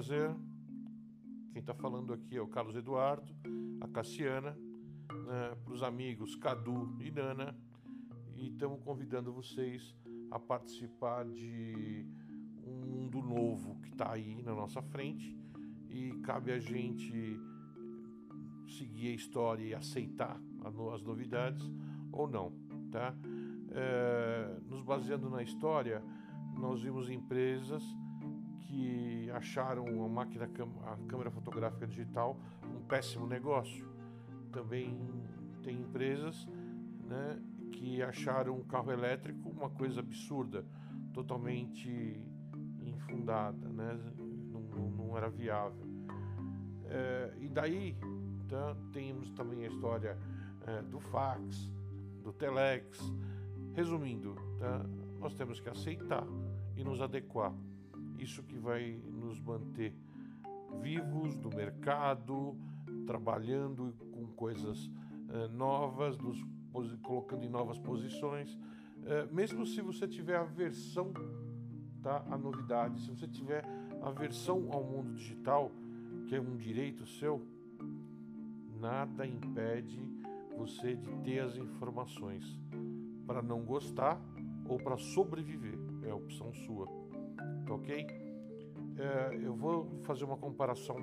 prazer. Quem está falando aqui é o Carlos Eduardo, a Cassiana, né, para os amigos Cadu e Nana, e estamos convidando vocês a participar de um mundo novo que está aí na nossa frente e cabe a gente seguir a história e aceitar as novidades ou não, tá? É, nos baseando na história, nós vimos empresas que acharam a máquina, a câmera fotográfica digital um péssimo negócio. Também tem empresas, né, que acharam um carro elétrico uma coisa absurda, totalmente infundada, né? não, não era viável. É, e daí tá, temos também a história é, do fax, do telex. Resumindo, tá, nós temos que aceitar e nos adequar. Isso que vai nos manter vivos no mercado, trabalhando com coisas é, novas, nos colocando em novas posições. É, mesmo se você tiver aversão tá, à novidade, se você tiver aversão ao mundo digital, que é um direito seu, nada impede você de ter as informações para não gostar ou para sobreviver. É a opção sua. Tá ok? É, eu vou fazer uma comparação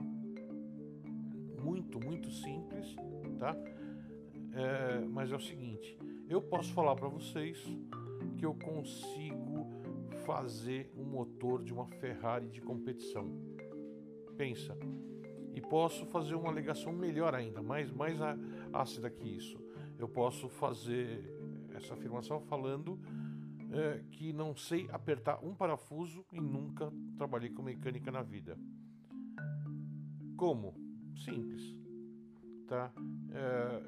muito, muito simples, tá? É, mas é o seguinte: eu posso falar para vocês que eu consigo fazer um motor de uma Ferrari de competição. Pensa. E posso fazer uma alegação melhor ainda, mais, mais ácida que isso. Eu posso fazer essa afirmação falando é, que não sei apertar um parafuso e nunca trabalhei com mecânica na vida. Como? Simples. Tá? É,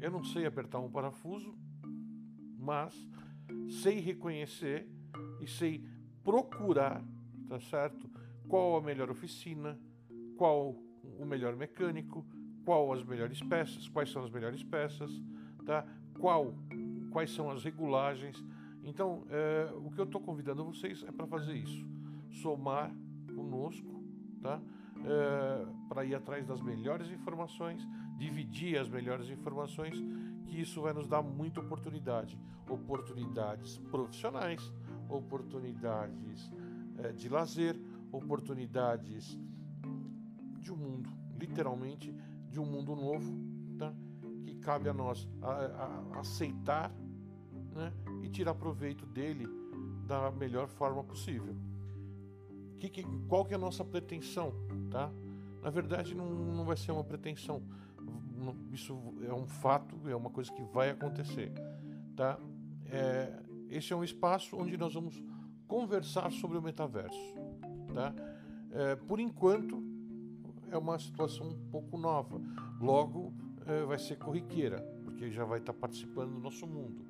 eu não sei apertar um parafuso, mas sei reconhecer e sei procurar, tá certo? Qual a melhor oficina, qual o melhor mecânico, qual as melhores peças, quais são as melhores peças, tá? Qual, quais são as regulagens. Então, é, o que eu estou convidando vocês é para fazer isso, somar conosco, tá? É, para ir atrás das melhores informações, dividir as melhores informações, que isso vai nos dar muita oportunidade. Oportunidades profissionais, oportunidades é, de lazer, oportunidades de um mundo, literalmente de um mundo novo, tá? que cabe a nós a, a aceitar né? e tirar proveito dele da melhor forma possível. Que, que, qual que é a nossa pretensão, tá? Na verdade, não, não vai ser uma pretensão. Isso é um fato, é uma coisa que vai acontecer, tá? É, esse é um espaço onde nós vamos conversar sobre o metaverso, tá? É, por enquanto, é uma situação um pouco nova. Logo, é, vai ser corriqueira, porque já vai estar participando do nosso mundo.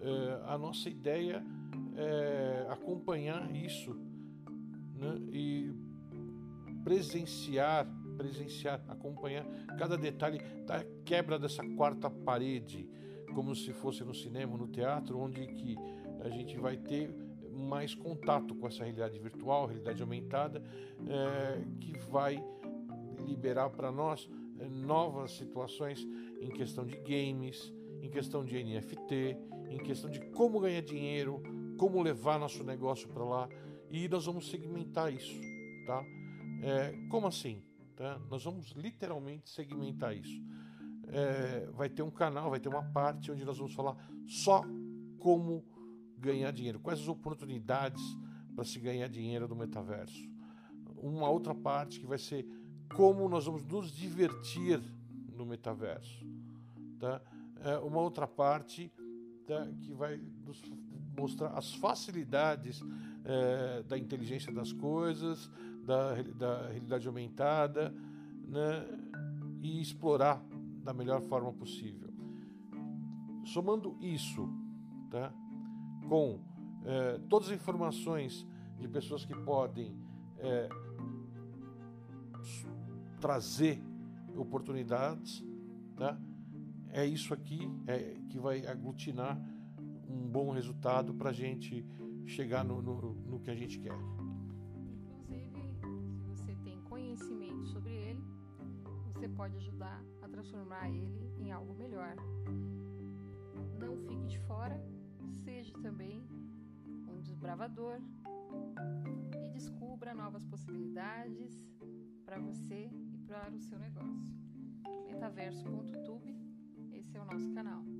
É, a nossa ideia é acompanhar isso né? e presenciar, presenciar, acompanhar cada detalhe da quebra dessa quarta parede, como se fosse no cinema, no teatro, onde que a gente vai ter mais contato com essa realidade virtual, realidade aumentada, é, que vai liberar para nós é, novas situações em questão de games, em questão de NFT, em questão de como ganhar dinheiro, como levar nosso negócio para lá e nós vamos segmentar isso, tá? É, como assim? Tá? Nós vamos literalmente segmentar isso. É, vai ter um canal, vai ter uma parte onde nós vamos falar só como ganhar dinheiro, quais as oportunidades para se ganhar dinheiro no metaverso. Uma outra parte que vai ser como nós vamos nos divertir no metaverso. Tá? É, uma outra parte tá, que vai nos mostrar as facilidades é, da inteligência das coisas, da, da realidade aumentada, né, e explorar da melhor forma possível. Somando isso tá, com é, todas as informações de pessoas que podem é, trazer oportunidades, tá? É isso aqui é, que vai aglutinar um bom resultado para a gente chegar no, no, no, que a gente quer. Inclusive, se você tem pode ajudar a transformar ele em algo melhor. Não fique de fora, seja também um desbravador e descubra novas possibilidades para você e para o seu negócio. Metaverso.tube, o nosso canal.